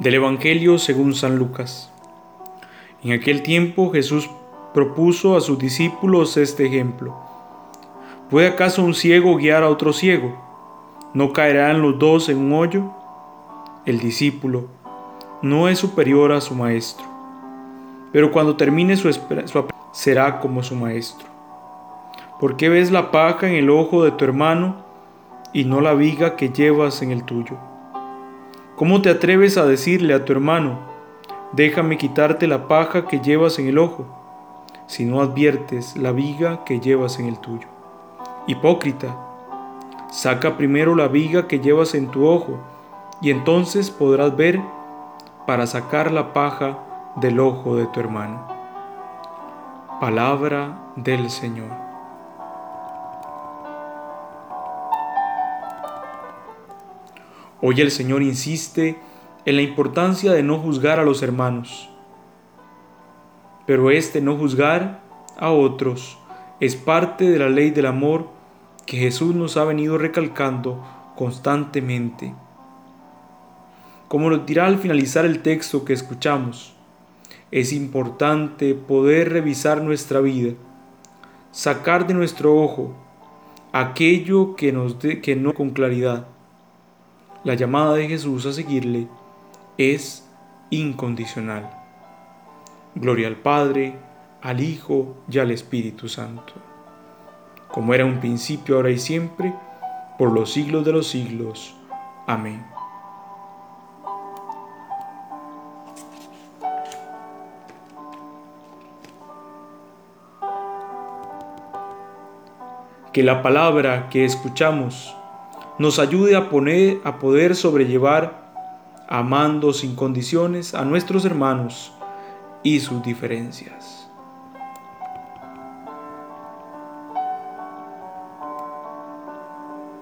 Del Evangelio según San Lucas. En aquel tiempo Jesús propuso a sus discípulos este ejemplo. ¿Puede acaso un ciego guiar a otro ciego? ¿No caerán los dos en un hoyo? El discípulo no es superior a su maestro, pero cuando termine su, su será como su maestro. ¿Por qué ves la paja en el ojo de tu hermano y no la viga que llevas en el tuyo? ¿Cómo te atreves a decirle a tu hermano, déjame quitarte la paja que llevas en el ojo, si no adviertes la viga que llevas en el tuyo? Hipócrita, saca primero la viga que llevas en tu ojo, y entonces podrás ver para sacar la paja del ojo de tu hermano. Palabra del Señor. Hoy el Señor insiste en la importancia de no juzgar a los hermanos. Pero este no juzgar a otros es parte de la ley del amor que Jesús nos ha venido recalcando constantemente. Como nos dirá al finalizar el texto que escuchamos, es importante poder revisar nuestra vida, sacar de nuestro ojo aquello que nos que no con claridad la llamada de Jesús a seguirle es incondicional. Gloria al Padre, al Hijo y al Espíritu Santo, como era un principio, ahora y siempre, por los siglos de los siglos. Amén. Que la palabra que escuchamos nos ayude a, poner, a poder sobrellevar, amando sin condiciones a nuestros hermanos y sus diferencias.